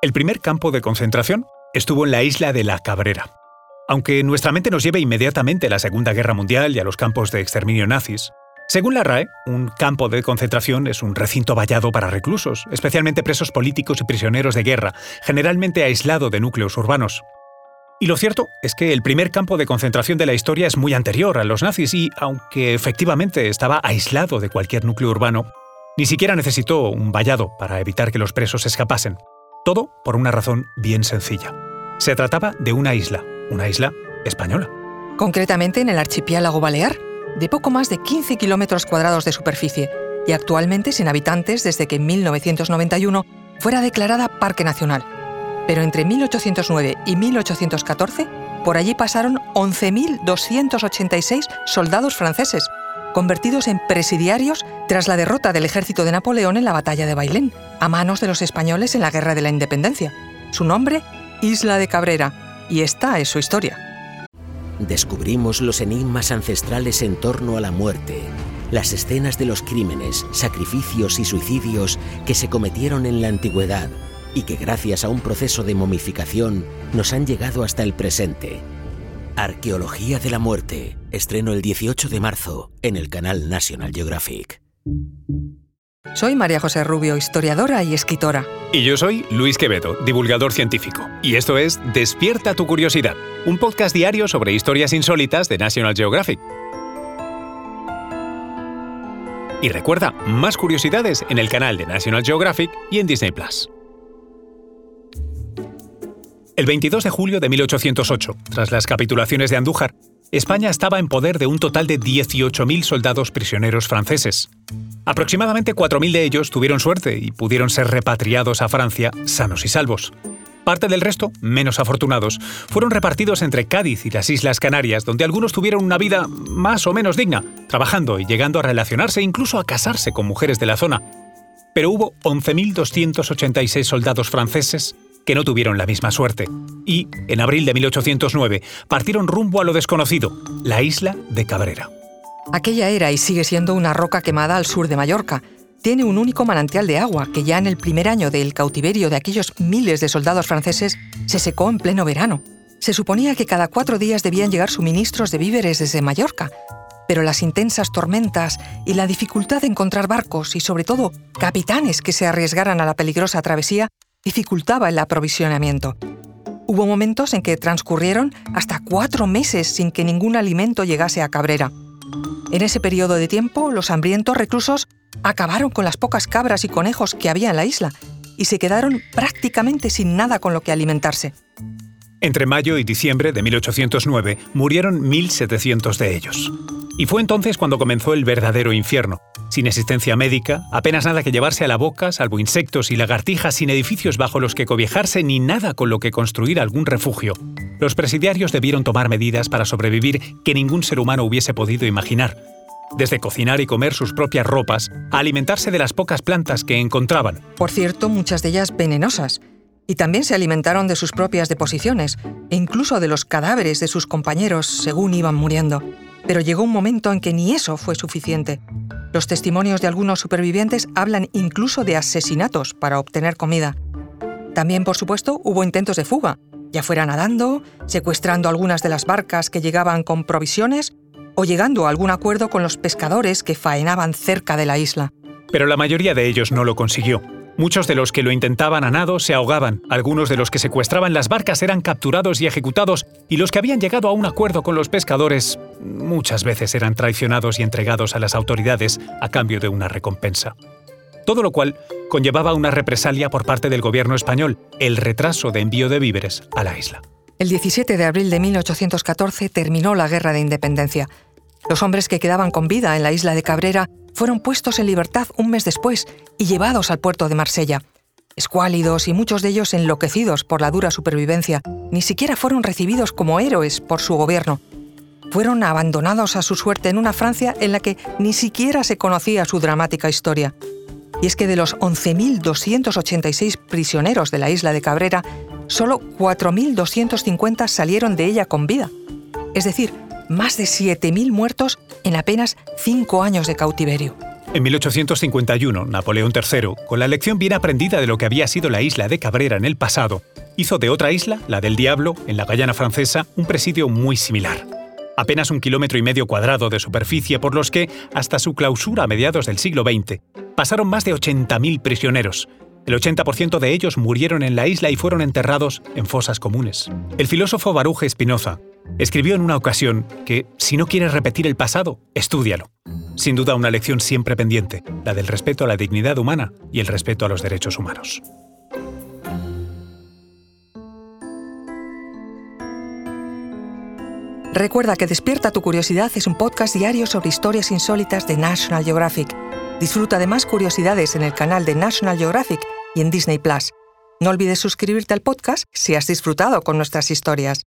El primer campo de concentración estuvo en la isla de La Cabrera. Aunque nuestra mente nos lleve inmediatamente a la Segunda Guerra Mundial y a los campos de exterminio nazis, según la RAE, un campo de concentración es un recinto vallado para reclusos, especialmente presos políticos y prisioneros de guerra, generalmente aislado de núcleos urbanos. Y lo cierto es que el primer campo de concentración de la historia es muy anterior a los nazis y, aunque efectivamente estaba aislado de cualquier núcleo urbano, ni siquiera necesitó un vallado para evitar que los presos escapasen. Todo por una razón bien sencilla. Se trataba de una isla, una isla española. Concretamente en el archipiélago Balear, de poco más de 15 kilómetros cuadrados de superficie y actualmente sin habitantes desde que en 1991 fuera declarada Parque Nacional. Pero entre 1809 y 1814, por allí pasaron 11.286 soldados franceses, convertidos en presidiarios tras la derrota del ejército de Napoleón en la batalla de Bailén, a manos de los españoles en la Guerra de la Independencia. Su nombre, Isla de Cabrera, y esta es su historia. Descubrimos los enigmas ancestrales en torno a la muerte, las escenas de los crímenes, sacrificios y suicidios que se cometieron en la antigüedad y que gracias a un proceso de momificación nos han llegado hasta el presente Arqueología de la Muerte. Estreno el 18 de marzo en el canal National Geographic. Soy María José Rubio, historiadora y escritora. Y yo soy Luis Quevedo, divulgador científico. Y esto es Despierta tu curiosidad, un podcast diario sobre historias insólitas de National Geographic. Y recuerda, más curiosidades en el canal de National Geographic y en Disney Plus. El 22 de julio de 1808, tras las capitulaciones de Andújar, España estaba en poder de un total de 18.000 soldados prisioneros franceses. Aproximadamente 4.000 de ellos tuvieron suerte y pudieron ser repatriados a Francia sanos y salvos. Parte del resto, menos afortunados, fueron repartidos entre Cádiz y las Islas Canarias, donde algunos tuvieron una vida más o menos digna, trabajando y llegando a relacionarse incluso a casarse con mujeres de la zona. Pero hubo 11.286 soldados franceses que no tuvieron la misma suerte. Y, en abril de 1809, partieron rumbo a lo desconocido, la isla de Cabrera. Aquella era y sigue siendo una roca quemada al sur de Mallorca. Tiene un único manantial de agua que ya en el primer año del cautiverio de aquellos miles de soldados franceses se secó en pleno verano. Se suponía que cada cuatro días debían llegar suministros de víveres desde Mallorca, pero las intensas tormentas y la dificultad de encontrar barcos y sobre todo capitanes que se arriesgaran a la peligrosa travesía dificultaba el aprovisionamiento. Hubo momentos en que transcurrieron hasta cuatro meses sin que ningún alimento llegase a Cabrera. En ese periodo de tiempo, los hambrientos reclusos acabaron con las pocas cabras y conejos que había en la isla y se quedaron prácticamente sin nada con lo que alimentarse. Entre mayo y diciembre de 1809 murieron 1.700 de ellos. Y fue entonces cuando comenzó el verdadero infierno. Sin asistencia médica, apenas nada que llevarse a la boca, salvo insectos y lagartijas, sin edificios bajo los que cobijarse ni nada con lo que construir algún refugio. Los presidiarios debieron tomar medidas para sobrevivir que ningún ser humano hubiese podido imaginar. Desde cocinar y comer sus propias ropas, a alimentarse de las pocas plantas que encontraban. Por cierto, muchas de ellas venenosas y también se alimentaron de sus propias deposiciones e incluso de los cadáveres de sus compañeros según iban muriendo. Pero llegó un momento en que ni eso fue suficiente. Los testimonios de algunos supervivientes hablan incluso de asesinatos para obtener comida. También, por supuesto, hubo intentos de fuga, ya fuera nadando, secuestrando algunas de las barcas que llegaban con provisiones o llegando a algún acuerdo con los pescadores que faenaban cerca de la isla. Pero la mayoría de ellos no lo consiguió. Muchos de los que lo intentaban a nado se ahogaban, algunos de los que secuestraban las barcas eran capturados y ejecutados, y los que habían llegado a un acuerdo con los pescadores muchas veces eran traicionados y entregados a las autoridades a cambio de una recompensa. Todo lo cual conllevaba una represalia por parte del gobierno español, el retraso de envío de víveres a la isla. El 17 de abril de 1814 terminó la Guerra de Independencia. Los hombres que quedaban con vida en la isla de Cabrera fueron puestos en libertad un mes después y llevados al puerto de Marsella. Escuálidos y muchos de ellos enloquecidos por la dura supervivencia, ni siquiera fueron recibidos como héroes por su gobierno. Fueron abandonados a su suerte en una Francia en la que ni siquiera se conocía su dramática historia. Y es que de los 11.286 prisioneros de la isla de Cabrera, solo 4.250 salieron de ella con vida. Es decir, más de 7.000 muertos en apenas cinco años de cautiverio. En 1851, Napoleón III, con la lección bien aprendida de lo que había sido la isla de Cabrera en el pasado, hizo de otra isla, la del Diablo, en la Guyana francesa, un presidio muy similar. Apenas un kilómetro y medio cuadrado de superficie por los que, hasta su clausura a mediados del siglo XX, pasaron más de 80.000 prisioneros, el 80% de ellos murieron en la isla y fueron enterrados en fosas comunes. El filósofo Baruch Spinoza escribió en una ocasión que, si no quieres repetir el pasado, estúdialo. Sin duda una lección siempre pendiente, la del respeto a la dignidad humana y el respeto a los derechos humanos. Recuerda que Despierta tu Curiosidad es un podcast diario sobre historias insólitas de National Geographic. Disfruta de más curiosidades en el canal de National Geographic y en Disney Plus. No olvides suscribirte al podcast si has disfrutado con nuestras historias.